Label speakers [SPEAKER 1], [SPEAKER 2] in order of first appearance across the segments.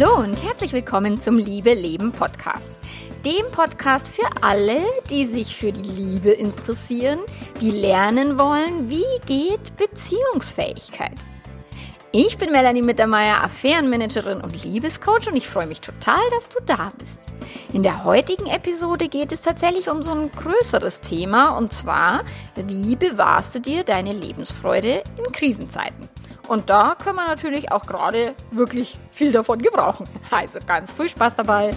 [SPEAKER 1] Hallo und herzlich willkommen zum Liebe Leben Podcast. Dem Podcast für alle, die sich für die Liebe interessieren, die lernen wollen, wie geht Beziehungsfähigkeit. Ich bin Melanie Mittermeier, Affärenmanagerin und Liebescoach und ich freue mich total, dass du da bist. In der heutigen Episode geht es tatsächlich um so ein größeres Thema und zwar, wie bewahrst du dir deine Lebensfreude in Krisenzeiten? Und da können wir natürlich auch gerade wirklich viel davon gebrauchen. Also ganz viel Spaß dabei.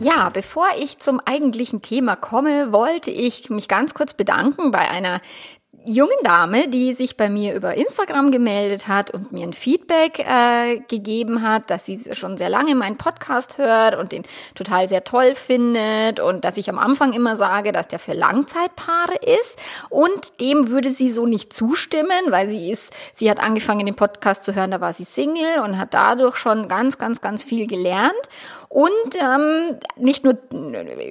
[SPEAKER 1] Ja, bevor ich zum eigentlichen Thema komme, wollte ich mich ganz kurz bedanken bei einer jungen Dame, die sich bei mir über Instagram gemeldet hat und mir ein Feedback äh, gegeben hat, dass sie schon sehr lange meinen Podcast hört und den total sehr toll findet und dass ich am Anfang immer sage, dass der für Langzeitpaare ist. Und dem würde sie so nicht zustimmen, weil sie ist, sie hat angefangen den Podcast zu hören, da war sie Single und hat dadurch schon ganz, ganz, ganz viel gelernt. Und ähm, nicht nur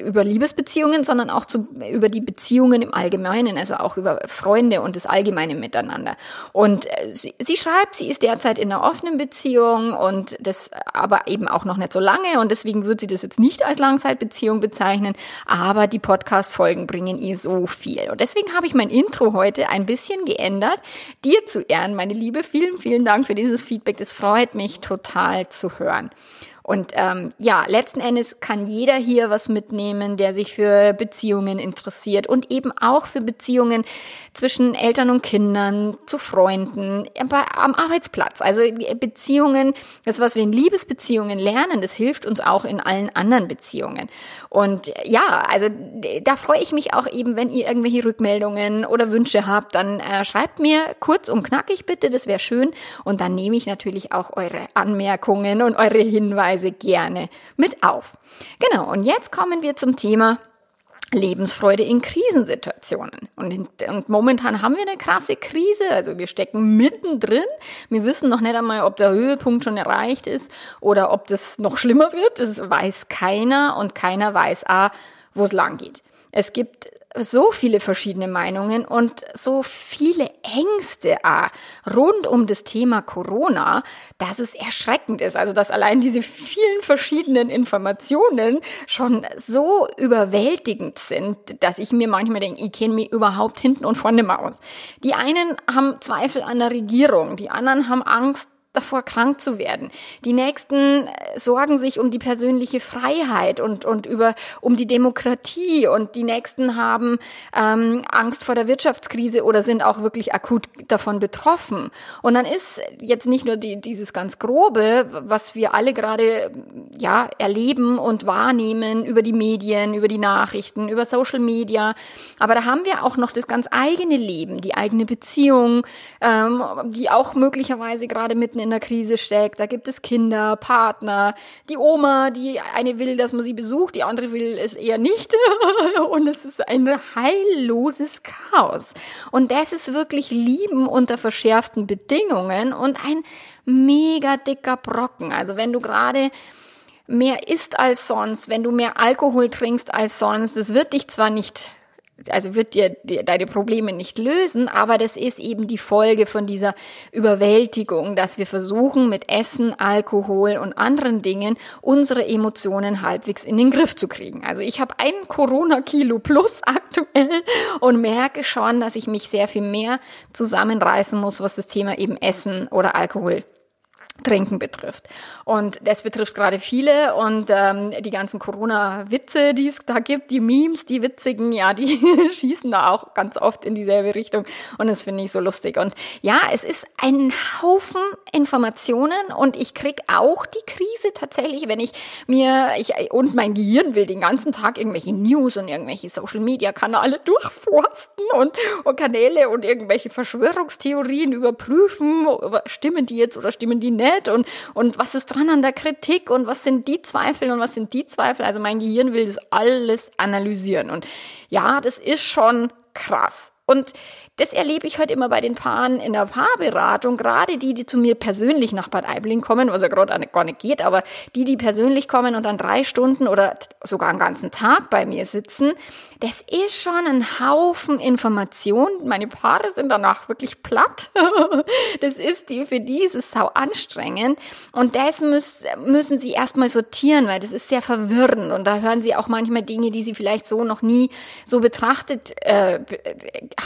[SPEAKER 1] über Liebesbeziehungen, sondern auch zu, über die Beziehungen im Allgemeinen, also auch über Freunde und das allgemeine Miteinander. Und äh, sie, sie schreibt, sie ist derzeit in einer offenen Beziehung und das aber eben auch noch nicht so lange und deswegen wird sie das jetzt nicht als Langzeitbeziehung bezeichnen, aber die Podcast-Folgen bringen ihr so viel. Und deswegen habe ich mein Intro heute ein bisschen geändert. Dir zu Ehren, meine Liebe, vielen, vielen Dank für dieses Feedback. Das freut mich total zu hören. Und ähm, ja, letzten Endes kann jeder hier was mitnehmen, der sich für Beziehungen interessiert und eben auch für Beziehungen zwischen Eltern und Kindern, zu Freunden, bei, am Arbeitsplatz. Also Beziehungen, das, was wir in Liebesbeziehungen lernen, das hilft uns auch in allen anderen Beziehungen. Und ja, also da freue ich mich auch eben, wenn ihr irgendwelche Rückmeldungen oder Wünsche habt, dann äh, schreibt mir kurz und knackig bitte, das wäre schön. Und dann nehme ich natürlich auch eure Anmerkungen und eure Hinweise Hinweise gerne mit auf. Genau, und jetzt kommen wir zum Thema Lebensfreude in Krisensituationen. Und, und, momentan haben wir eine krasse Krise, also wir stecken mittendrin. Wir wissen noch nicht einmal, ob der Höhepunkt schon erreicht ist oder ob das noch schlimmer wird. Das weiß keiner und keiner weiß, ah, wo es lang geht. Es gibt so viele verschiedene Meinungen und so viele Ängste ah, rund um das Thema Corona, dass es erschreckend ist. Also, dass allein diese vielen verschiedenen Informationen schon so überwältigend sind, dass ich mir manchmal denke, ich kenne mich überhaupt hinten und vorne mal aus. Die einen haben Zweifel an der Regierung, die anderen haben Angst davor, krank zu werden. Die nächsten äh, sorgen sich um die persönliche Freiheit und, und über, um die Demokratie und die nächsten haben ähm, Angst vor der Wirtschaftskrise oder sind auch wirklich akut davon betroffen. Und dann ist jetzt nicht nur die, dieses ganz Grobe, was wir alle gerade ja, erleben und wahrnehmen über die Medien, über die Nachrichten, über Social Media, aber da haben wir auch noch das ganz eigene Leben, die eigene Beziehung, ähm, die auch möglicherweise gerade mitten in der Krise steckt. Da gibt es Kinder, Partner, die Oma, die eine will, dass man sie besucht, die andere will es eher nicht. und es ist ein heilloses Chaos. Und das ist wirklich Lieben unter verschärften Bedingungen und ein mega dicker Brocken. Also wenn du gerade mehr isst als sonst, wenn du mehr Alkohol trinkst als sonst, das wird dich zwar nicht also wird dir, dir deine Probleme nicht lösen, aber das ist eben die Folge von dieser Überwältigung, dass wir versuchen, mit Essen, Alkohol und anderen Dingen unsere Emotionen halbwegs in den Griff zu kriegen. Also ich habe ein Corona-Kilo plus aktuell und merke schon, dass ich mich sehr viel mehr zusammenreißen muss, was das Thema eben Essen oder Alkohol Trinken betrifft. Und das betrifft gerade viele und ähm, die ganzen Corona-Witze, die es da gibt, die Memes, die witzigen, ja, die schießen da auch ganz oft in dieselbe Richtung und das finde ich so lustig. Und ja, es ist ein Haufen Informationen und ich krieg auch die Krise tatsächlich, wenn ich mir, ich und mein Gehirn will den ganzen Tag irgendwelche News und irgendwelche Social-Media-Kanäle durchforsten und, und Kanäle und irgendwelche Verschwörungstheorien überprüfen, stimmen die jetzt oder stimmen die nicht nett und, und was ist dran an der Kritik und was sind die Zweifel und was sind die Zweifel. Also mein Gehirn will das alles analysieren. Und ja, das ist schon krass. Und das erlebe ich halt immer bei den Paaren in der Paarberatung, gerade die, die zu mir persönlich nach Bad Aibling kommen, was ja gerade gar nicht geht, aber die, die persönlich kommen und dann drei Stunden oder sogar einen ganzen Tag bei mir sitzen, das ist schon ein Haufen Informationen. Meine Paare sind danach wirklich platt. das ist die, für die ist es sau anstrengend. Und das müssen, müssen sie erstmal sortieren, weil das ist sehr verwirrend. Und da hören sie auch manchmal Dinge, die sie vielleicht so noch nie so betrachtet äh,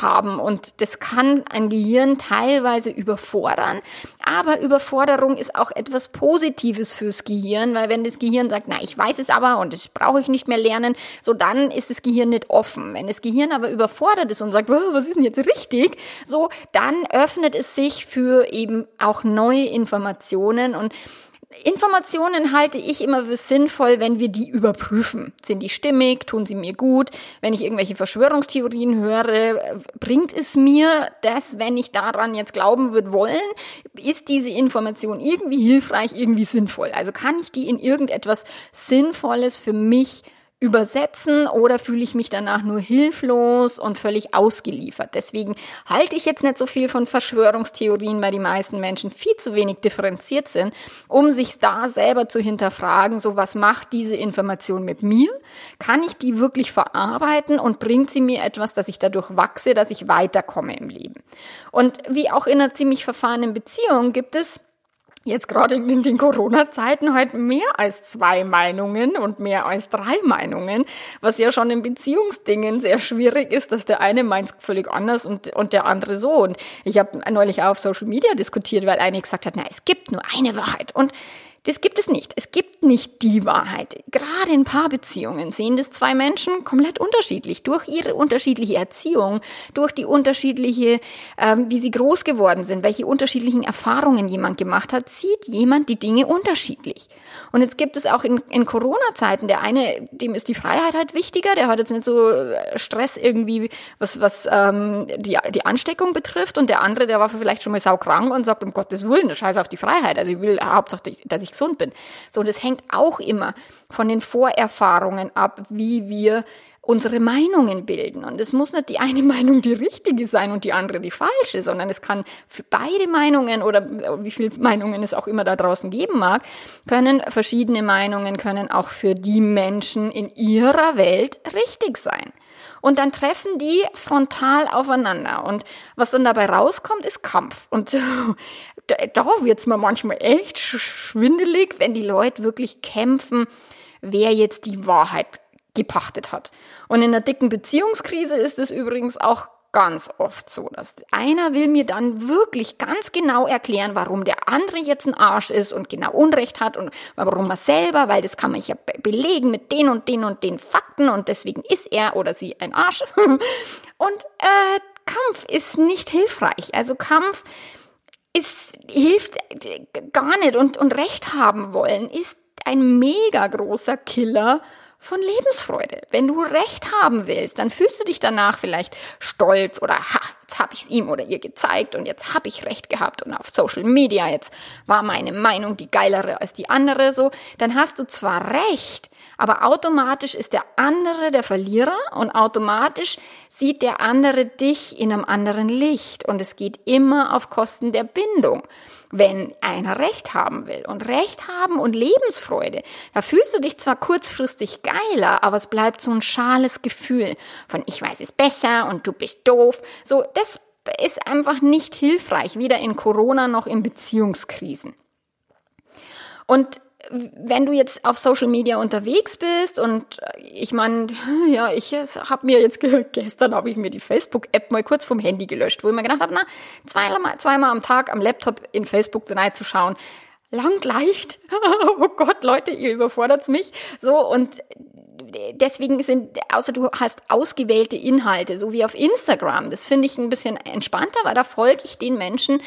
[SPEAKER 1] haben. Und das kann ein Gehirn teilweise überfordern. Aber Überforderung ist auch etwas Positives fürs Gehirn, weil wenn das Gehirn sagt, na, ich weiß es aber und das brauche ich nicht mehr lernen, so dann ist das Gehirn nicht offen. Wenn das Gehirn aber überfordert ist und sagt, was ist denn jetzt richtig? So, dann öffnet es sich für eben auch neue Informationen und Informationen halte ich immer für sinnvoll, wenn wir die überprüfen. Sind die stimmig? Tun sie mir gut? Wenn ich irgendwelche Verschwörungstheorien höre, bringt es mir das, wenn ich daran jetzt glauben würde wollen? Ist diese Information irgendwie hilfreich, irgendwie sinnvoll? Also kann ich die in irgendetwas Sinnvolles für mich übersetzen oder fühle ich mich danach nur hilflos und völlig ausgeliefert. Deswegen halte ich jetzt nicht so viel von Verschwörungstheorien, weil die meisten Menschen viel zu wenig differenziert sind, um sich da selber zu hinterfragen, so was macht diese Information mit mir? Kann ich die wirklich verarbeiten und bringt sie mir etwas, dass ich dadurch wachse, dass ich weiterkomme im Leben? Und wie auch in einer ziemlich verfahrenen Beziehung gibt es jetzt gerade in den Corona-Zeiten halt mehr als zwei Meinungen und mehr als drei Meinungen, was ja schon in Beziehungsdingen sehr schwierig ist, dass der eine meint völlig anders und, und der andere so. Und ich habe neulich auch auf Social Media diskutiert, weil eine gesagt hat, na, es gibt nur eine Wahrheit. Und das gibt es nicht. Es gibt nicht die Wahrheit. Gerade in Paarbeziehungen sehen das zwei Menschen komplett unterschiedlich. Durch ihre unterschiedliche Erziehung, durch die unterschiedliche, ähm, wie sie groß geworden sind, welche unterschiedlichen Erfahrungen jemand gemacht hat, sieht jemand die Dinge unterschiedlich. Und jetzt gibt es auch in, in Corona-Zeiten, der eine, dem ist die Freiheit halt wichtiger, der hat jetzt nicht so äh, Stress irgendwie, was, was ähm, die, die Ansteckung betrifft. Und der andere, der war vielleicht schon mal saukrank und sagt, um Gottes Willen, scheiß auf die Freiheit. Also ich will hauptsächlich, dass ich gesund bin. So, das hängt auch immer von den Vorerfahrungen ab, wie wir unsere Meinungen bilden. Und es muss nicht die eine Meinung die richtige sein und die andere die falsche, sondern es kann für beide Meinungen oder wie viele Meinungen es auch immer da draußen geben mag, können verschiedene Meinungen, können auch für die Menschen in ihrer Welt richtig sein. Und dann treffen die frontal aufeinander. Und was dann dabei rauskommt, ist Kampf. Und da, da wird's mir manchmal echt schwindelig, wenn die Leute wirklich kämpfen, wer jetzt die Wahrheit gepachtet hat. Und in einer dicken Beziehungskrise ist es übrigens auch ganz oft so, dass einer will mir dann wirklich ganz genau erklären, warum der andere jetzt ein Arsch ist und genau Unrecht hat und warum er selber, weil das kann man ja belegen mit den und den und den Fakten und deswegen ist er oder sie ein Arsch. Und äh, Kampf ist nicht hilfreich. Also Kampf ist, hilft gar nicht und, und Recht haben wollen ist ein mega großer Killer von Lebensfreude. Wenn du Recht haben willst, dann fühlst du dich danach vielleicht stolz oder ha, jetzt habe ich es ihm oder ihr gezeigt und jetzt habe ich Recht gehabt und auf Social Media jetzt war meine Meinung die geilere als die andere so, dann hast du zwar Recht, aber automatisch ist der andere der Verlierer und automatisch sieht der andere dich in einem anderen Licht und es geht immer auf Kosten der Bindung wenn einer Recht haben will. Und Recht haben und Lebensfreude, da fühlst du dich zwar kurzfristig geiler, aber es bleibt so ein schales Gefühl von ich weiß es besser und du bist doof. So, das ist einfach nicht hilfreich, weder in Corona noch in Beziehungskrisen. Und wenn du jetzt auf Social Media unterwegs bist und äh, ich meine, ja, ich habe mir jetzt gestern habe ich mir die Facebook App mal kurz vom Handy gelöscht, wo ich mir gedacht habe, na, zweimal, zweimal am Tag am Laptop in Facebook reinzuschauen, lang leicht. oh Gott, Leute, ihr überfordert mich. So und deswegen sind, außer du hast ausgewählte Inhalte, so wie auf Instagram. Das finde ich ein bisschen entspannter, weil da folge ich den Menschen,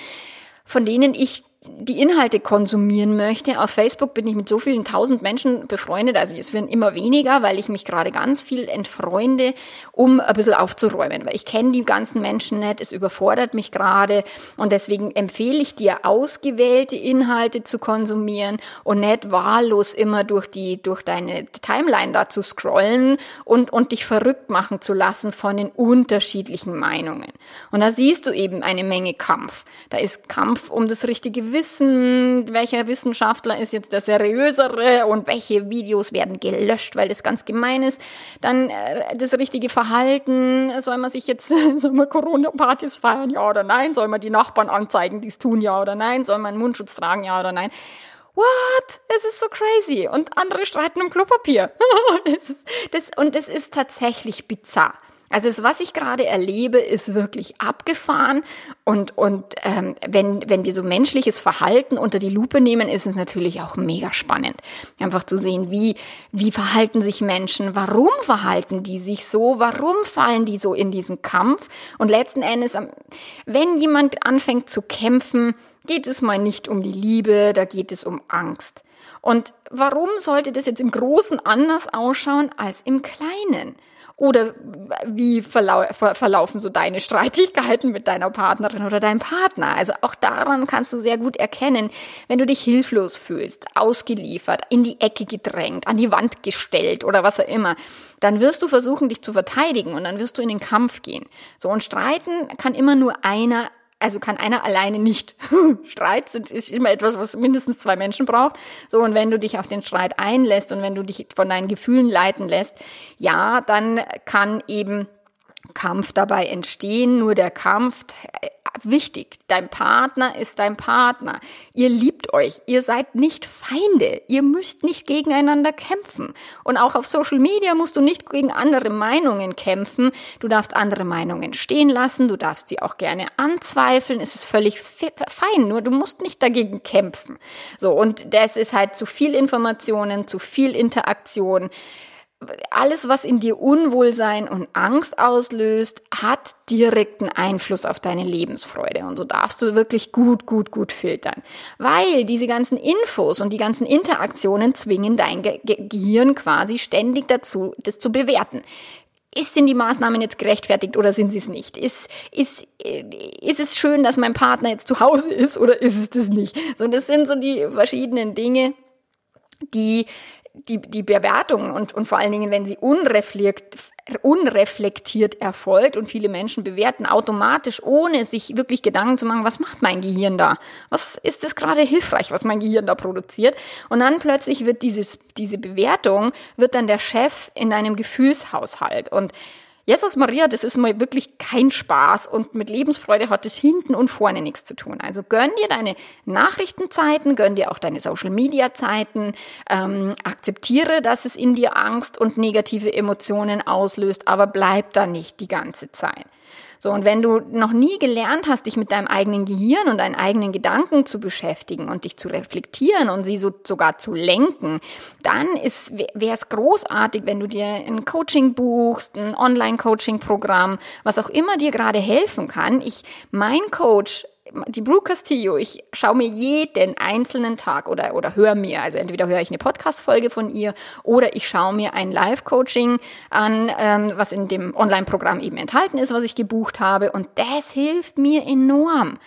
[SPEAKER 1] von denen ich die Inhalte konsumieren möchte. Auf Facebook bin ich mit so vielen tausend Menschen befreundet, also es werden immer weniger, weil ich mich gerade ganz viel entfreunde, um ein bisschen aufzuräumen, weil ich kenne die ganzen Menschen nicht, es überfordert mich gerade und deswegen empfehle ich dir, ausgewählte Inhalte zu konsumieren und nicht wahllos immer durch die, durch deine Timeline da zu scrollen und, und dich verrückt machen zu lassen von den unterschiedlichen Meinungen. Und da siehst du eben eine Menge Kampf. Da ist Kampf um das richtige wissen, welcher Wissenschaftler ist jetzt der seriösere und welche Videos werden gelöscht, weil das ganz gemein ist. Dann äh, das richtige Verhalten, soll man sich jetzt, soll man Corona-Partys feiern, ja oder nein? Soll man die Nachbarn anzeigen, die es tun, ja oder nein? Soll man Mundschutz tragen, ja oder nein? What? Es ist so crazy. Und andere streiten um Klopapier. das ist, das, und es ist tatsächlich bizarr. Also das, was ich gerade erlebe, ist wirklich abgefahren. Und, und ähm, wenn, wenn wir so menschliches Verhalten unter die Lupe nehmen, ist es natürlich auch mega spannend. Einfach zu sehen, wie, wie verhalten sich Menschen, warum verhalten die sich so, warum fallen die so in diesen Kampf. Und letzten Endes, wenn jemand anfängt zu kämpfen, geht es mal nicht um die Liebe, da geht es um Angst. Und warum sollte das jetzt im Großen anders ausschauen als im Kleinen? Oder wie verlau verlaufen so deine Streitigkeiten mit deiner Partnerin oder deinem Partner? Also auch daran kannst du sehr gut erkennen, wenn du dich hilflos fühlst, ausgeliefert, in die Ecke gedrängt, an die Wand gestellt oder was auch immer, dann wirst du versuchen, dich zu verteidigen und dann wirst du in den Kampf gehen. So und streiten kann immer nur einer also kann einer alleine nicht. Streit sind, ist immer etwas, was mindestens zwei Menschen braucht. So, und wenn du dich auf den Streit einlässt und wenn du dich von deinen Gefühlen leiten lässt, ja, dann kann eben Kampf dabei entstehen. Nur der Kampf wichtig. Dein Partner ist dein Partner. Ihr liebt euch. Ihr seid nicht Feinde. Ihr müsst nicht gegeneinander kämpfen. Und auch auf Social Media musst du nicht gegen andere Meinungen kämpfen. Du darfst andere Meinungen stehen lassen. Du darfst sie auch gerne anzweifeln. Es ist völlig fein. Nur du musst nicht dagegen kämpfen. So. Und das ist halt zu viel Informationen, zu viel Interaktion alles, was in dir Unwohlsein und Angst auslöst, hat direkten Einfluss auf deine Lebensfreude. Und so darfst du wirklich gut, gut, gut filtern. Weil diese ganzen Infos und die ganzen Interaktionen zwingen dein Ge Gehirn quasi ständig dazu, das zu bewerten. Ist denn die Maßnahmen jetzt gerechtfertigt oder sind sie es nicht? Ist, ist, ist es schön, dass mein Partner jetzt zu Hause ist oder ist es das nicht? So, das sind so die verschiedenen Dinge, die die, die Bewertung und, und vor allen Dingen, wenn sie unreflekt, unreflektiert erfolgt und viele Menschen bewerten automatisch, ohne sich wirklich Gedanken zu machen, was macht mein Gehirn da? Was ist das gerade hilfreich, was mein Gehirn da produziert? Und dann plötzlich wird dieses, diese Bewertung, wird dann der Chef in einem Gefühlshaushalt und Jesus Maria, das ist mal wirklich kein Spaß und mit Lebensfreude hat es hinten und vorne nichts zu tun. Also gönn dir deine Nachrichtenzeiten, gönn dir auch deine Social Media Zeiten, ähm, akzeptiere, dass es in dir Angst und negative Emotionen auslöst, aber bleib da nicht die ganze Zeit. So, und wenn du noch nie gelernt hast, dich mit deinem eigenen Gehirn und deinen eigenen Gedanken zu beschäftigen und dich zu reflektieren und sie so sogar zu lenken, dann wäre es großartig, wenn du dir ein Coaching buchst, ein Online-Coaching-Programm, was auch immer dir gerade helfen kann. Ich, mein Coach die Brooke Castillo, ich schaue mir jeden einzelnen Tag oder, oder höre mir, also entweder höre ich eine Podcast-Folge von ihr oder ich schaue mir ein Live-Coaching an, ähm, was in dem Online-Programm eben enthalten ist, was ich gebucht habe. Und das hilft mir enorm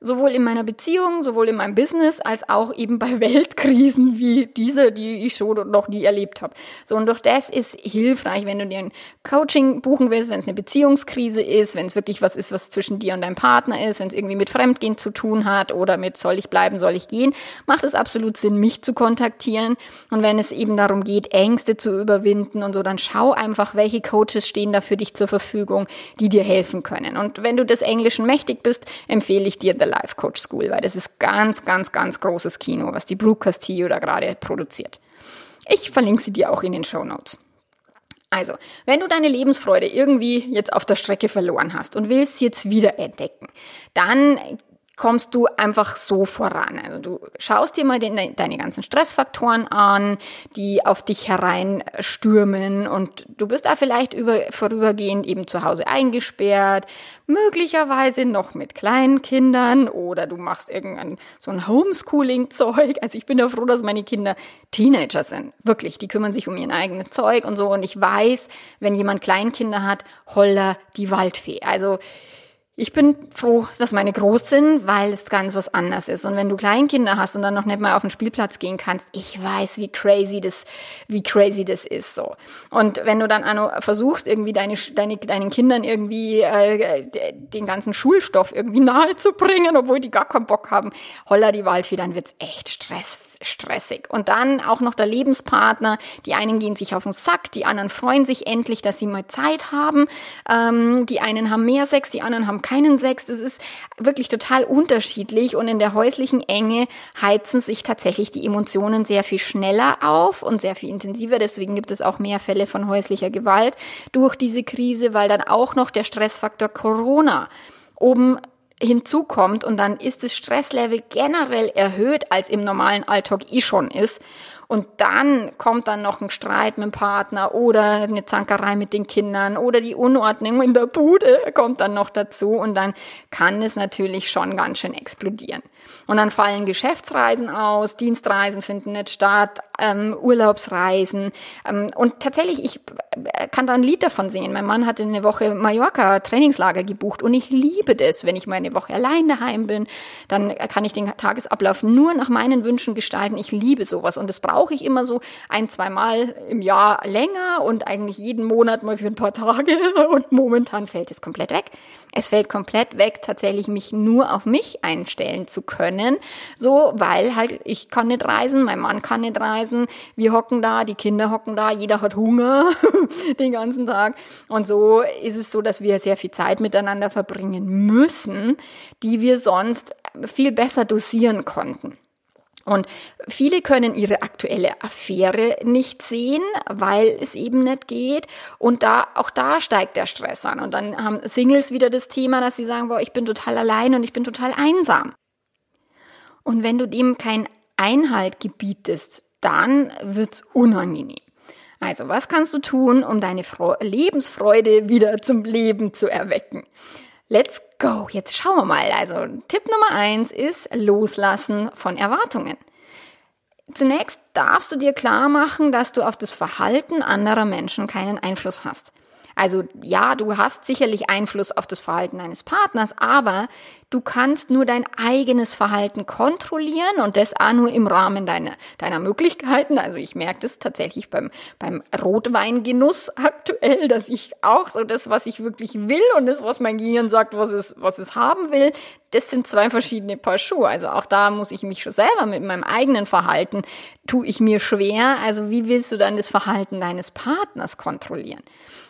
[SPEAKER 1] sowohl in meiner Beziehung, sowohl in meinem Business, als auch eben bei Weltkrisen wie diese, die ich so noch nie erlebt habe. So, und durch das ist hilfreich, wenn du dir ein Coaching buchen willst, wenn es eine Beziehungskrise ist, wenn es wirklich was ist, was zwischen dir und deinem Partner ist, wenn es irgendwie mit Fremdgehen zu tun hat oder mit soll ich bleiben, soll ich gehen, macht es absolut Sinn, mich zu kontaktieren. Und wenn es eben darum geht, Ängste zu überwinden und so, dann schau einfach, welche Coaches stehen da für dich zur Verfügung, die dir helfen können. Und wenn du des Englischen mächtig bist, empfehle ich dir The Life Coach School, weil das ist ganz, ganz, ganz großes Kino, was die Brooke Castillo da gerade produziert. Ich verlinke sie dir auch in den Show Notes. Also, wenn du deine Lebensfreude irgendwie jetzt auf der Strecke verloren hast und willst sie jetzt wieder entdecken, dann kommst du einfach so voran. Also du schaust dir mal den, deine ganzen Stressfaktoren an, die auf dich hereinstürmen und du bist da vielleicht über, vorübergehend eben zu Hause eingesperrt, möglicherweise noch mit kleinen Kindern oder du machst irgendein so ein Homeschooling-Zeug. Also ich bin ja froh, dass meine Kinder Teenager sind. Wirklich, die kümmern sich um ihr eigenes Zeug und so und ich weiß, wenn jemand Kleinkinder hat, holla die Waldfee. Also ich bin froh, dass meine groß sind, weil es ganz was anderes ist. Und wenn du Kleinkinder hast und dann noch nicht mal auf den Spielplatz gehen kannst, ich weiß, wie crazy das, wie crazy das ist so. Und wenn du dann Anno, versuchst, irgendwie deine, deine, deinen Kindern irgendwie äh, den ganzen Schulstoff irgendwie nahe zu bringen, obwohl die gar keinen Bock haben, holla die Waldfee, dann wird's echt Stress stressig. Und dann auch noch der Lebenspartner. Die einen gehen sich auf den Sack, die anderen freuen sich endlich, dass sie mal Zeit haben. Ähm, die einen haben mehr Sex, die anderen haben keinen Sex. Das ist wirklich total unterschiedlich. Und in der häuslichen Enge heizen sich tatsächlich die Emotionen sehr viel schneller auf und sehr viel intensiver. Deswegen gibt es auch mehr Fälle von häuslicher Gewalt durch diese Krise, weil dann auch noch der Stressfaktor Corona oben hinzukommt und dann ist das Stresslevel generell erhöht, als im normalen Alltag eh schon ist. Und dann kommt dann noch ein Streit mit dem Partner oder eine Zankerei mit den Kindern oder die Unordnung in der Bude kommt dann noch dazu und dann kann es natürlich schon ganz schön explodieren. Und dann fallen Geschäftsreisen aus, Dienstreisen finden nicht statt, ähm, Urlaubsreisen. Ähm, und tatsächlich, ich äh, kann da ein Lied davon singen. Mein Mann hatte eine Woche Mallorca Trainingslager gebucht und ich liebe das, wenn ich mal eine Woche allein daheim bin, dann kann ich den Tagesablauf nur nach meinen Wünschen gestalten. Ich liebe sowas und das brauche ich immer so ein, zwei Mal im Jahr länger und eigentlich jeden Monat mal für ein paar Tage und momentan fällt es komplett weg. Es fällt komplett weg, tatsächlich mich nur auf mich einstellen zu können, so, weil halt ich kann nicht reisen, mein Mann kann nicht reisen, wir hocken da, die Kinder hocken da, jeder hat Hunger den ganzen Tag und so ist es so, dass wir sehr viel Zeit miteinander verbringen müssen, die wir sonst viel besser dosieren konnten. Und viele können ihre aktuelle Affäre nicht sehen, weil es eben nicht geht. Und da, auch da steigt der Stress an. Und dann haben Singles wieder das Thema, dass sie sagen, boah, ich bin total allein und ich bin total einsam. Und wenn du dem keinen Einhalt gebietest, dann wird's unangenehm. Also, was kannst du tun, um deine Lebensfreude wieder zum Leben zu erwecken? Let's go. Jetzt schauen wir mal. Also Tipp Nummer eins ist Loslassen von Erwartungen. Zunächst darfst du dir klar machen, dass du auf das Verhalten anderer Menschen keinen Einfluss hast. Also ja, du hast sicherlich Einfluss auf das Verhalten deines Partners, aber du kannst nur dein eigenes Verhalten kontrollieren und das auch nur im Rahmen deiner, deiner Möglichkeiten. Also ich merke das tatsächlich beim, beim Rotweingenuss aktuell, dass ich auch so das, was ich wirklich will und das, was mein Gehirn sagt, was es, was es haben will, das sind zwei verschiedene Paar Schuhe. Also auch da muss ich mich schon selber mit meinem eigenen Verhalten, tue ich mir schwer. Also wie willst du dann das Verhalten deines Partners kontrollieren?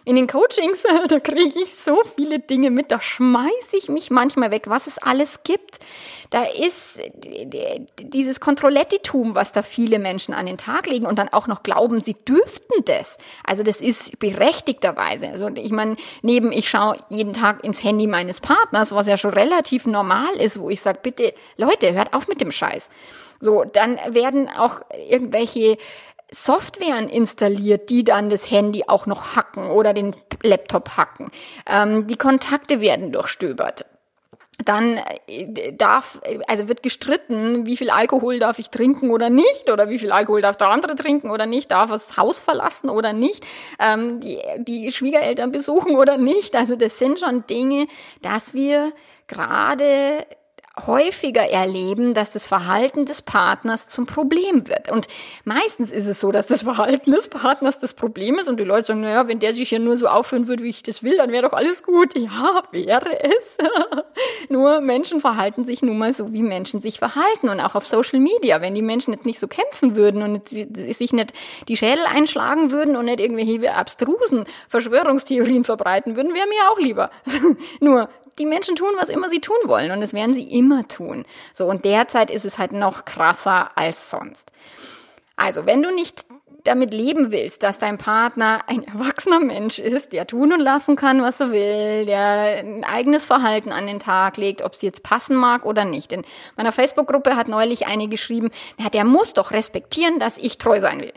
[SPEAKER 1] In den Coachings, da kriege ich so viele Dinge mit, da schmeiße ich mich manchmal weg, was es alles gibt. Da ist dieses Kontrollettitum, was da viele Menschen an den Tag legen und dann auch noch glauben, sie dürften das. Also das ist berechtigterweise. Also ich meine, neben ich schaue jeden Tag ins Handy meines Partners, was ja schon relativ normal ist, wo ich sage, bitte Leute, hört auf mit dem Scheiß. So, dann werden auch irgendwelche Softwaren installiert, die dann das Handy auch noch hacken oder den Laptop hacken. Ähm, die Kontakte werden durchstöbert dann äh, darf, also wird gestritten, wie viel Alkohol darf ich trinken oder nicht, oder wie viel Alkohol darf der andere trinken oder nicht, darf das Haus verlassen oder nicht, ähm, die, die Schwiegereltern besuchen oder nicht. Also das sind schon Dinge, dass wir gerade häufiger erleben, dass das Verhalten des Partners zum Problem wird. Und meistens ist es so, dass das Verhalten des Partners das Problem ist und die Leute sagen, naja, wenn der sich ja nur so aufführen würde, wie ich das will, dann wäre doch alles gut. Ja, wäre es. nur Menschen verhalten sich nun mal so, wie Menschen sich verhalten. Und auch auf Social Media, wenn die Menschen nicht, nicht so kämpfen würden und sich nicht die Schädel einschlagen würden und nicht irgendwelche abstrusen Verschwörungstheorien verbreiten würden, wäre mir auch lieber. nur die Menschen tun, was immer sie tun wollen und das werden sie immer tun. So, und derzeit ist es halt noch krasser als sonst. Also, wenn du nicht damit leben willst, dass dein Partner ein erwachsener Mensch ist, der tun und lassen kann, was er will, der ein eigenes Verhalten an den Tag legt, ob es jetzt passen mag oder nicht. In meiner Facebook-Gruppe hat neulich eine geschrieben, der muss doch respektieren, dass ich treu sein will.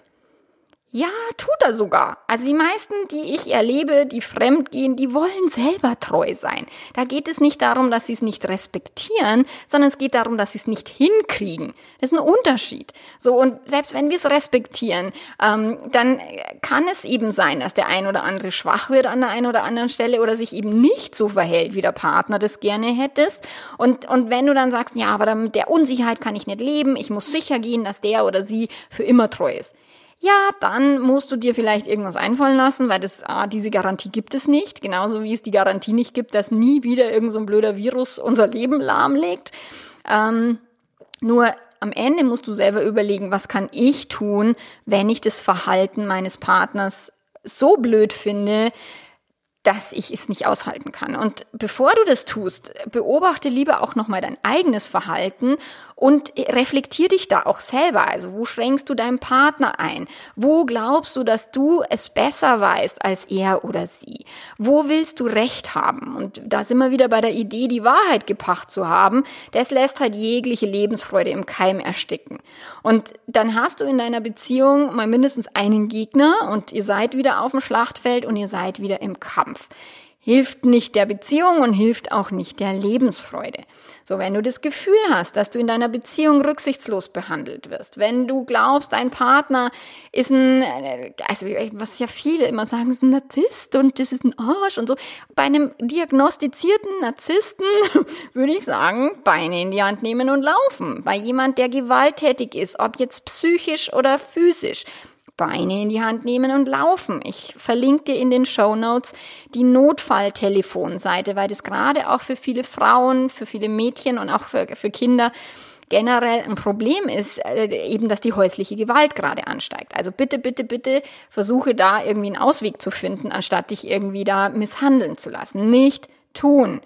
[SPEAKER 1] Ja, tut er sogar. Also die meisten, die ich erlebe, die fremd gehen, die wollen selber treu sein. Da geht es nicht darum, dass sie es nicht respektieren, sondern es geht darum, dass sie es nicht hinkriegen. Das ist ein Unterschied. So, und selbst wenn wir es respektieren, ähm, dann kann es eben sein, dass der ein oder andere schwach wird an der einen oder anderen Stelle oder sich eben nicht so verhält, wie der Partner das gerne hättest. Und, und wenn du dann sagst, ja, aber mit der Unsicherheit kann ich nicht leben, ich muss sicher gehen, dass der oder sie für immer treu ist ja, dann musst du dir vielleicht irgendwas einfallen lassen, weil das, ah, diese Garantie gibt es nicht. Genauso wie es die Garantie nicht gibt, dass nie wieder irgend so blöder Virus unser Leben lahmlegt. Ähm, nur am Ende musst du selber überlegen, was kann ich tun, wenn ich das Verhalten meines Partners so blöd finde, dass ich es nicht aushalten kann. Und bevor du das tust, beobachte lieber auch nochmal dein eigenes Verhalten und reflektier dich da auch selber. Also wo schränkst du deinen Partner ein? Wo glaubst du, dass du es besser weißt als er oder sie? Wo willst du Recht haben? Und da sind wir wieder bei der Idee, die Wahrheit gepacht zu haben. Das lässt halt jegliche Lebensfreude im Keim ersticken. Und dann hast du in deiner Beziehung mal mindestens einen Gegner und ihr seid wieder auf dem Schlachtfeld und ihr seid wieder im Kampf. Kampf. Hilft nicht der Beziehung und hilft auch nicht der Lebensfreude. So, wenn du das Gefühl hast, dass du in deiner Beziehung rücksichtslos behandelt wirst, wenn du glaubst, dein Partner ist ein, also was ja viele immer sagen, ist ein Narzisst und das ist ein Arsch und so. Bei einem diagnostizierten Narzissten würde ich sagen, Beine in die Hand nehmen und laufen. Bei jemand, der gewalttätig ist, ob jetzt psychisch oder physisch, Beine in die Hand nehmen und laufen. Ich verlinke dir in den Show Notes die Notfalltelefonseite, weil das gerade auch für viele Frauen, für viele Mädchen und auch für, für Kinder generell ein Problem ist, äh, eben, dass die häusliche Gewalt gerade ansteigt. Also bitte, bitte, bitte versuche da irgendwie einen Ausweg zu finden, anstatt dich irgendwie da misshandeln zu lassen. Nicht tun.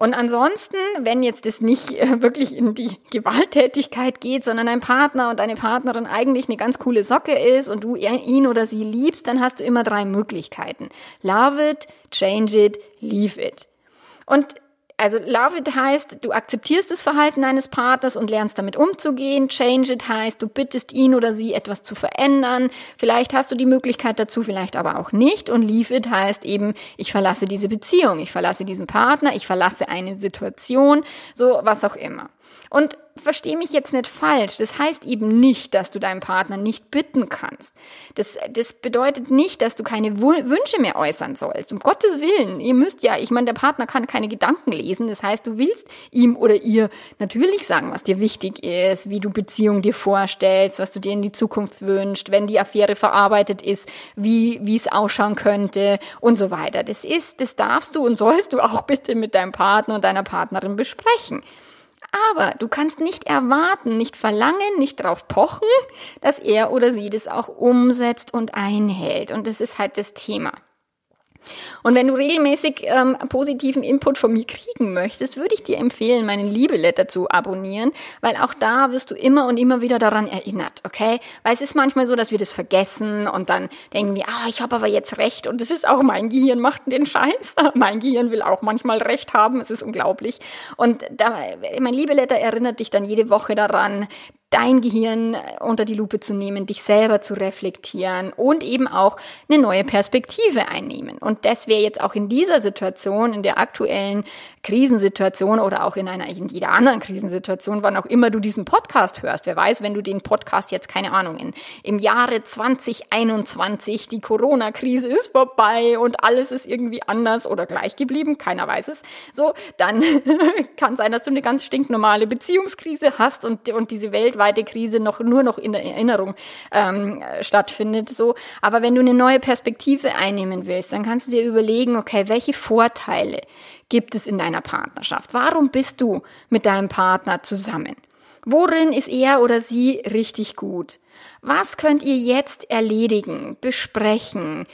[SPEAKER 1] Und ansonsten, wenn jetzt das nicht äh, wirklich in die Gewalttätigkeit geht, sondern ein Partner und eine Partnerin eigentlich eine ganz coole Socke ist und du ihn oder sie liebst, dann hast du immer drei Möglichkeiten. Love it, change it, leave it. Und also love it heißt, du akzeptierst das Verhalten deines Partners und lernst damit umzugehen. Change it heißt, du bittest ihn oder sie etwas zu verändern. Vielleicht hast du die Möglichkeit dazu, vielleicht aber auch nicht. Und leave it heißt eben, ich verlasse diese Beziehung, ich verlasse diesen Partner, ich verlasse eine Situation, so was auch immer. Und verstehe mich jetzt nicht falsch. Das heißt eben nicht, dass du deinen Partner nicht bitten kannst. Das, das bedeutet nicht, dass du keine Wünsche mehr äußern sollst. Um Gottes Willen. Ihr müsst ja, ich meine, der Partner kann keine Gedanken lesen. Das heißt, du willst ihm oder ihr natürlich sagen, was dir wichtig ist, wie du Beziehung dir vorstellst, was du dir in die Zukunft wünschst, wenn die Affäre verarbeitet ist, wie, wie es ausschauen könnte und so weiter. Das ist, das darfst du und sollst du auch bitte mit deinem Partner und deiner Partnerin besprechen. Aber du kannst nicht erwarten, nicht verlangen, nicht darauf pochen, dass er oder sie das auch umsetzt und einhält. Und das ist halt das Thema. Und wenn du regelmäßig ähm, positiven Input von mir kriegen möchtest, würde ich dir empfehlen, meinen Liebeletter zu abonnieren, weil auch da wirst du immer und immer wieder daran erinnert, okay? Weil es ist manchmal so, dass wir das vergessen und dann denken wir, ah, ich habe aber jetzt recht und es ist auch mein Gehirn macht den Scheiß. mein Gehirn will auch manchmal recht haben, es ist unglaublich. Und da, mein Liebeletter erinnert dich dann jede Woche daran, dein Gehirn äh, unter die Lupe zu nehmen, dich selber zu reflektieren und eben auch eine neue Perspektive einnehmen. Und das wäre jetzt auch in dieser Situation, in der aktuellen Krisensituation oder auch in einer, in jeder anderen Krisensituation, wann auch immer du diesen Podcast hörst. Wer weiß, wenn du den Podcast jetzt, keine Ahnung, in, im Jahre 2021, die Corona-Krise ist vorbei und alles ist irgendwie anders oder gleich geblieben, keiner weiß es, so, dann kann sein, dass du eine ganz stinknormale Beziehungskrise hast und, und diese Welt weltweite Krise noch nur noch in der Erinnerung ähm, stattfindet. So, aber wenn du eine neue Perspektive einnehmen willst, dann kannst du dir überlegen, okay, welche Vorteile gibt es in deiner Partnerschaft? Warum bist du mit deinem Partner zusammen? Worin ist er oder sie richtig gut? Was könnt ihr jetzt erledigen, besprechen,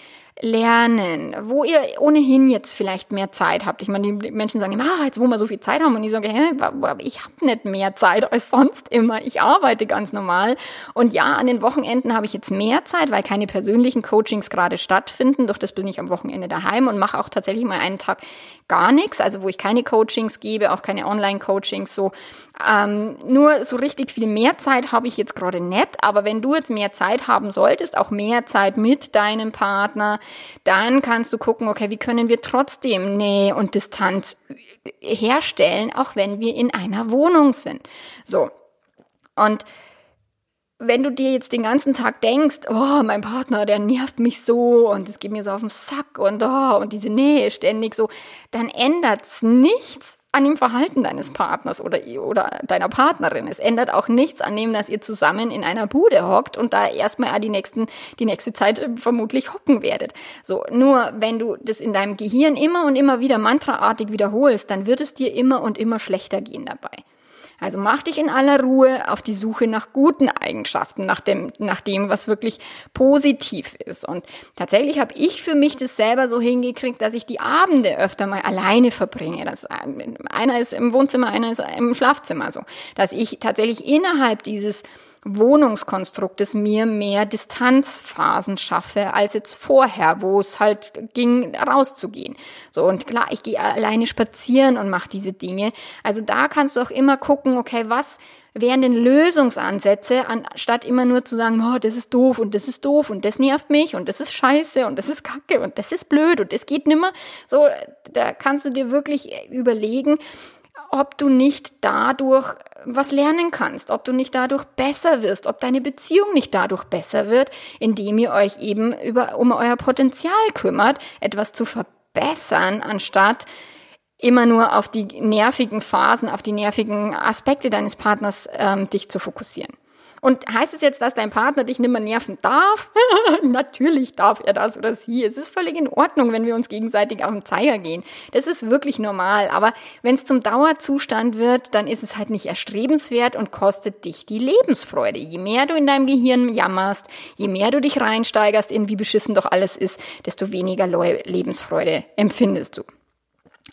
[SPEAKER 1] lernen, wo ihr ohnehin jetzt vielleicht mehr Zeit habt. Ich meine, die Menschen sagen immer, ah, jetzt wo wir so viel Zeit haben und ich sage, hä, ich habe nicht mehr Zeit als sonst immer. Ich arbeite ganz normal und ja, an den Wochenenden habe ich jetzt mehr Zeit, weil keine persönlichen Coachings gerade stattfinden. Doch das bin ich am Wochenende daheim und mache auch tatsächlich mal einen Tag gar nichts, also wo ich keine Coachings gebe, auch keine Online-Coachings so. Ähm, nur so richtig viel mehr Zeit habe ich jetzt gerade nicht, aber wenn du jetzt mehr Zeit haben solltest, auch mehr Zeit mit deinem Partner, dann kannst du gucken, okay, wie können wir trotzdem Nähe und Distanz herstellen, auch wenn wir in einer Wohnung sind. So. Und wenn du dir jetzt den ganzen Tag denkst, oh, mein Partner, der nervt mich so und es geht mir so auf den Sack und oh, und diese Nähe ständig so, dann ändert's nichts an dem Verhalten deines Partners oder, oder deiner Partnerin. Es ändert auch nichts an dem, dass ihr zusammen in einer Bude hockt und da erstmal die nächsten, die nächste Zeit äh, vermutlich hocken werdet. So, nur wenn du das in deinem Gehirn immer und immer wieder mantraartig wiederholst, dann wird es dir immer und immer schlechter gehen dabei. Also mach dich in aller Ruhe auf die Suche nach guten Eigenschaften, nach dem, nach dem, was wirklich positiv ist. Und tatsächlich habe ich für mich das selber so hingekriegt, dass ich die Abende öfter mal alleine verbringe. Das, einer ist im Wohnzimmer, einer ist im Schlafzimmer so. Dass ich tatsächlich innerhalb dieses Wohnungskonstruktes mir mehr Distanzphasen schaffe als jetzt vorher, wo es halt ging, rauszugehen. So, und klar, ich gehe alleine spazieren und mache diese Dinge. Also da kannst du auch immer gucken, okay, was wären denn Lösungsansätze, anstatt immer nur zu sagen, oh, das ist doof und das ist doof und das nervt mich und das ist scheiße und das ist kacke und das ist blöd und das geht nimmer. So, da kannst du dir wirklich überlegen, ob du nicht dadurch was lernen kannst, ob du nicht dadurch besser wirst, ob deine Beziehung nicht dadurch besser wird, indem ihr euch eben über, um euer Potenzial kümmert, etwas zu verbessern, anstatt immer nur auf die nervigen Phasen, auf die nervigen Aspekte deines Partners ähm, dich zu fokussieren. Und heißt es jetzt, dass dein Partner dich nicht mehr nerven darf? Natürlich darf er das oder sie. Es ist völlig in Ordnung, wenn wir uns gegenseitig auf den Zeiger gehen. Das ist wirklich normal. Aber wenn es zum Dauerzustand wird, dann ist es halt nicht erstrebenswert und kostet dich die Lebensfreude. Je mehr du in deinem Gehirn jammerst, je mehr du dich reinsteigerst in wie beschissen doch alles ist, desto weniger Lebensfreude empfindest du.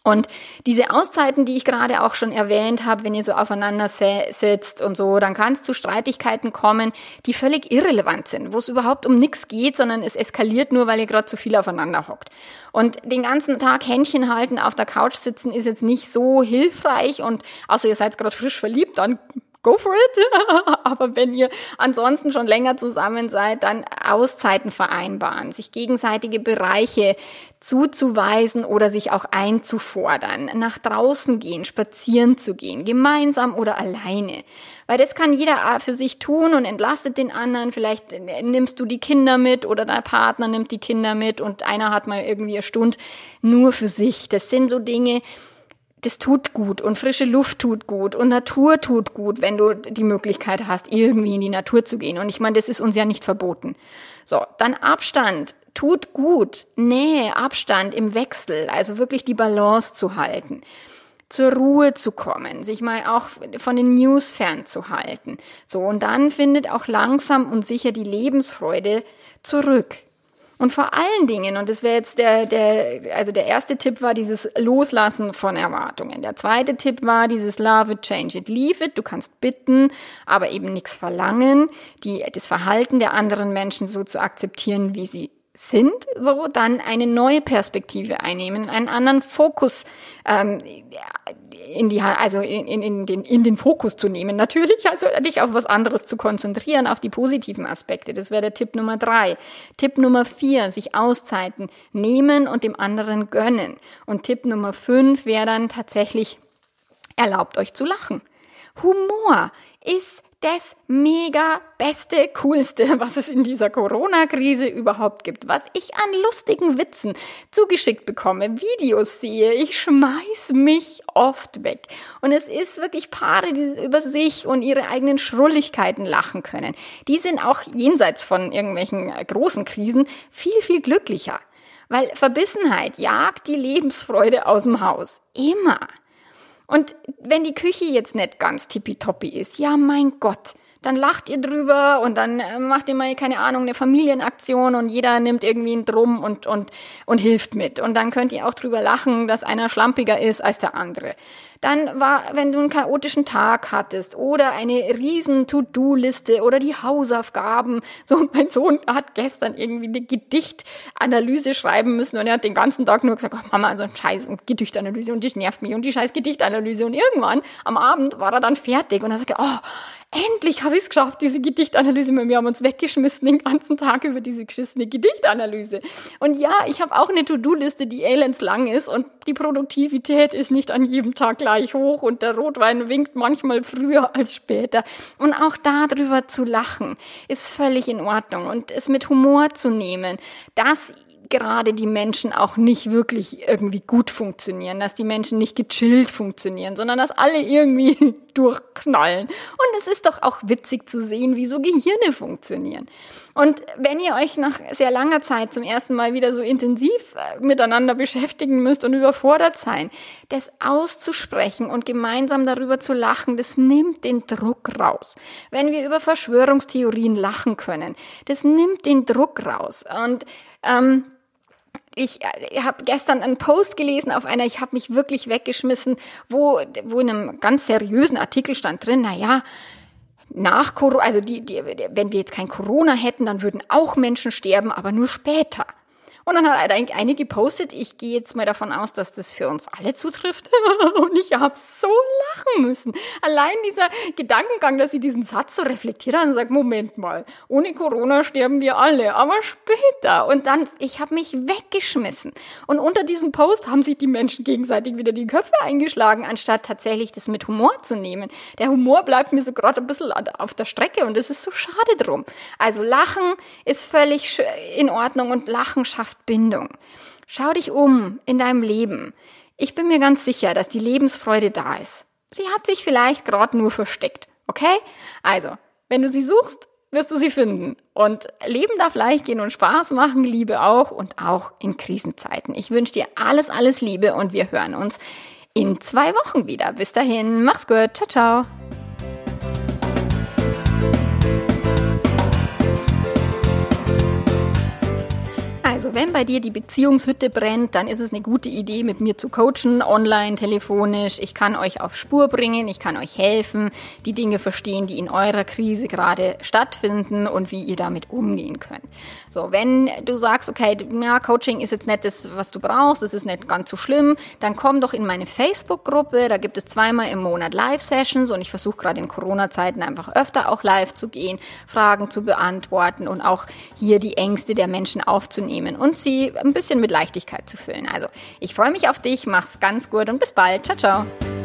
[SPEAKER 1] Und diese Auszeiten, die ich gerade auch schon erwähnt habe, wenn ihr so aufeinander sitzt und so, dann kann es zu Streitigkeiten kommen, die völlig irrelevant sind, wo es überhaupt um nichts geht, sondern es eskaliert nur, weil ihr gerade zu viel aufeinander hockt. Und den ganzen Tag Händchen halten, auf der Couch sitzen, ist jetzt nicht so hilfreich und außer ihr seid gerade frisch verliebt, dann go for it. Aber wenn ihr ansonsten schon länger zusammen seid, dann Auszeiten vereinbaren, sich gegenseitige Bereiche zuzuweisen oder sich auch einzufordern, nach draußen gehen, spazieren zu gehen, gemeinsam oder alleine. Weil das kann jeder für sich tun und entlastet den anderen. Vielleicht nimmst du die Kinder mit oder dein Partner nimmt die Kinder mit und einer hat mal irgendwie eine Stunde nur für sich. Das sind so Dinge, das tut gut und frische Luft tut gut und Natur tut gut, wenn du die Möglichkeit hast, irgendwie in die Natur zu gehen. Und ich meine, das ist uns ja nicht verboten. So, dann Abstand tut gut. Nähe, Abstand im Wechsel, also wirklich die Balance zu halten. Zur Ruhe zu kommen, sich mal auch von den News fernzuhalten. So, und dann findet auch langsam und sicher die Lebensfreude zurück. Und vor allen Dingen, und das wäre jetzt der, der, also der erste Tipp war dieses Loslassen von Erwartungen. Der zweite Tipp war dieses Love it, change it, leave it. Du kannst bitten, aber eben nichts verlangen, die, das Verhalten der anderen Menschen so zu akzeptieren, wie sie sind, so dann eine neue Perspektive einnehmen, einen anderen Fokus ähm, in die, also in, in, in, den, in den Fokus zu nehmen. Natürlich, also dich auf was anderes zu konzentrieren, auf die positiven Aspekte. Das wäre der Tipp Nummer drei. Tipp Nummer vier, sich Auszeiten nehmen und dem anderen gönnen. Und Tipp Nummer fünf wäre dann tatsächlich, erlaubt euch zu lachen. Humor ist das mega beste, coolste, was es in dieser Corona-Krise überhaupt gibt. Was ich an lustigen Witzen zugeschickt bekomme, Videos sehe, ich schmeiß mich oft weg. Und es ist wirklich Paare, die über sich und ihre eigenen Schrulligkeiten lachen können. Die sind auch jenseits von irgendwelchen äh, großen Krisen viel, viel glücklicher. Weil Verbissenheit jagt die Lebensfreude aus dem Haus. Immer. Und wenn die Küche jetzt nicht ganz tippitoppi ist, ja mein Gott, dann lacht ihr drüber und dann äh, macht ihr mal, keine Ahnung, eine Familienaktion und jeder nimmt irgendwie einen Drum und, und, und hilft mit. Und dann könnt ihr auch drüber lachen, dass einer schlampiger ist als der andere. Dann war, wenn du einen chaotischen Tag hattest oder eine riesen To-Do-Liste oder die Hausaufgaben. So, mein Sohn hat gestern irgendwie eine Gedichtanalyse schreiben müssen und er hat den ganzen Tag nur gesagt, oh Mama, so ein Scheiß und Gedichtanalyse und das nervt mich und die scheiß Gedichtanalyse. Und irgendwann am Abend war er dann fertig und er sagte, oh, endlich habe ich es geschafft, diese Gedichtanalyse. Wir haben uns weggeschmissen den ganzen Tag über diese geschissene Gedichtanalyse. Und ja, ich habe auch eine To-Do-Liste, die elends lang ist und die Produktivität ist nicht an jedem Tag gleich hoch und der Rotwein winkt manchmal früher als später. Und auch darüber zu lachen ist völlig in Ordnung und es mit Humor zu nehmen, das gerade die Menschen auch nicht wirklich irgendwie gut funktionieren, dass die Menschen nicht gechillt funktionieren, sondern dass alle irgendwie durchknallen. Und es ist doch auch witzig zu sehen, wie so Gehirne funktionieren. Und wenn ihr euch nach sehr langer Zeit zum ersten Mal wieder so intensiv äh, miteinander beschäftigen müsst und überfordert sein, das auszusprechen und gemeinsam darüber zu lachen, das nimmt den Druck raus. Wenn wir über Verschwörungstheorien lachen können, das nimmt den Druck raus. Und ähm, ich äh, habe gestern einen Post gelesen auf einer, ich habe mich wirklich weggeschmissen, wo, wo in einem ganz seriösen Artikel stand drin, na ja, nach Corona, also die, die, wenn wir jetzt kein Corona hätten, dann würden auch Menschen sterben, aber nur später. Und dann hat eine gepostet, ich gehe jetzt mal davon aus, dass das für uns alle zutrifft. und ich habe so lachen müssen. Allein dieser Gedankengang, dass sie diesen Satz so reflektiert hat und sagt, Moment mal, ohne Corona sterben wir alle, aber später. Und dann, ich habe mich weggeschmissen. Und unter diesem Post haben sich die Menschen gegenseitig wieder die Köpfe eingeschlagen, anstatt tatsächlich das mit Humor zu nehmen. Der Humor bleibt mir so gerade ein bisschen auf der Strecke und es ist so schade drum. Also Lachen ist völlig in Ordnung und Lachen schafft schafft Bindung. Schau dich um in deinem Leben. Ich bin mir ganz sicher, dass die Lebensfreude da ist. Sie hat sich vielleicht gerade nur versteckt. Okay? Also, wenn du sie suchst, wirst du sie finden. Und Leben darf leicht gehen und Spaß machen, Liebe auch und auch in Krisenzeiten. Ich wünsche dir alles, alles Liebe und wir hören uns in zwei Wochen wieder. Bis dahin, mach's gut. Ciao, ciao. Also, wenn bei dir die Beziehungshütte brennt, dann ist es eine gute Idee, mit mir zu coachen, online, telefonisch. Ich kann euch auf Spur bringen, ich kann euch helfen, die Dinge verstehen, die in eurer Krise gerade stattfinden und wie ihr damit umgehen könnt. So, wenn du sagst, okay, ja, Coaching ist jetzt nicht das, was du brauchst, das ist nicht ganz so schlimm, dann komm doch in meine Facebook-Gruppe. Da gibt es zweimal im Monat Live-Sessions und ich versuche gerade in Corona-Zeiten einfach öfter auch live zu gehen, Fragen zu beantworten und auch hier die Ängste der Menschen aufzunehmen nehmen und sie ein bisschen mit Leichtigkeit zu füllen. Also, ich freue mich auf dich, mach's ganz gut und bis bald. Ciao, ciao.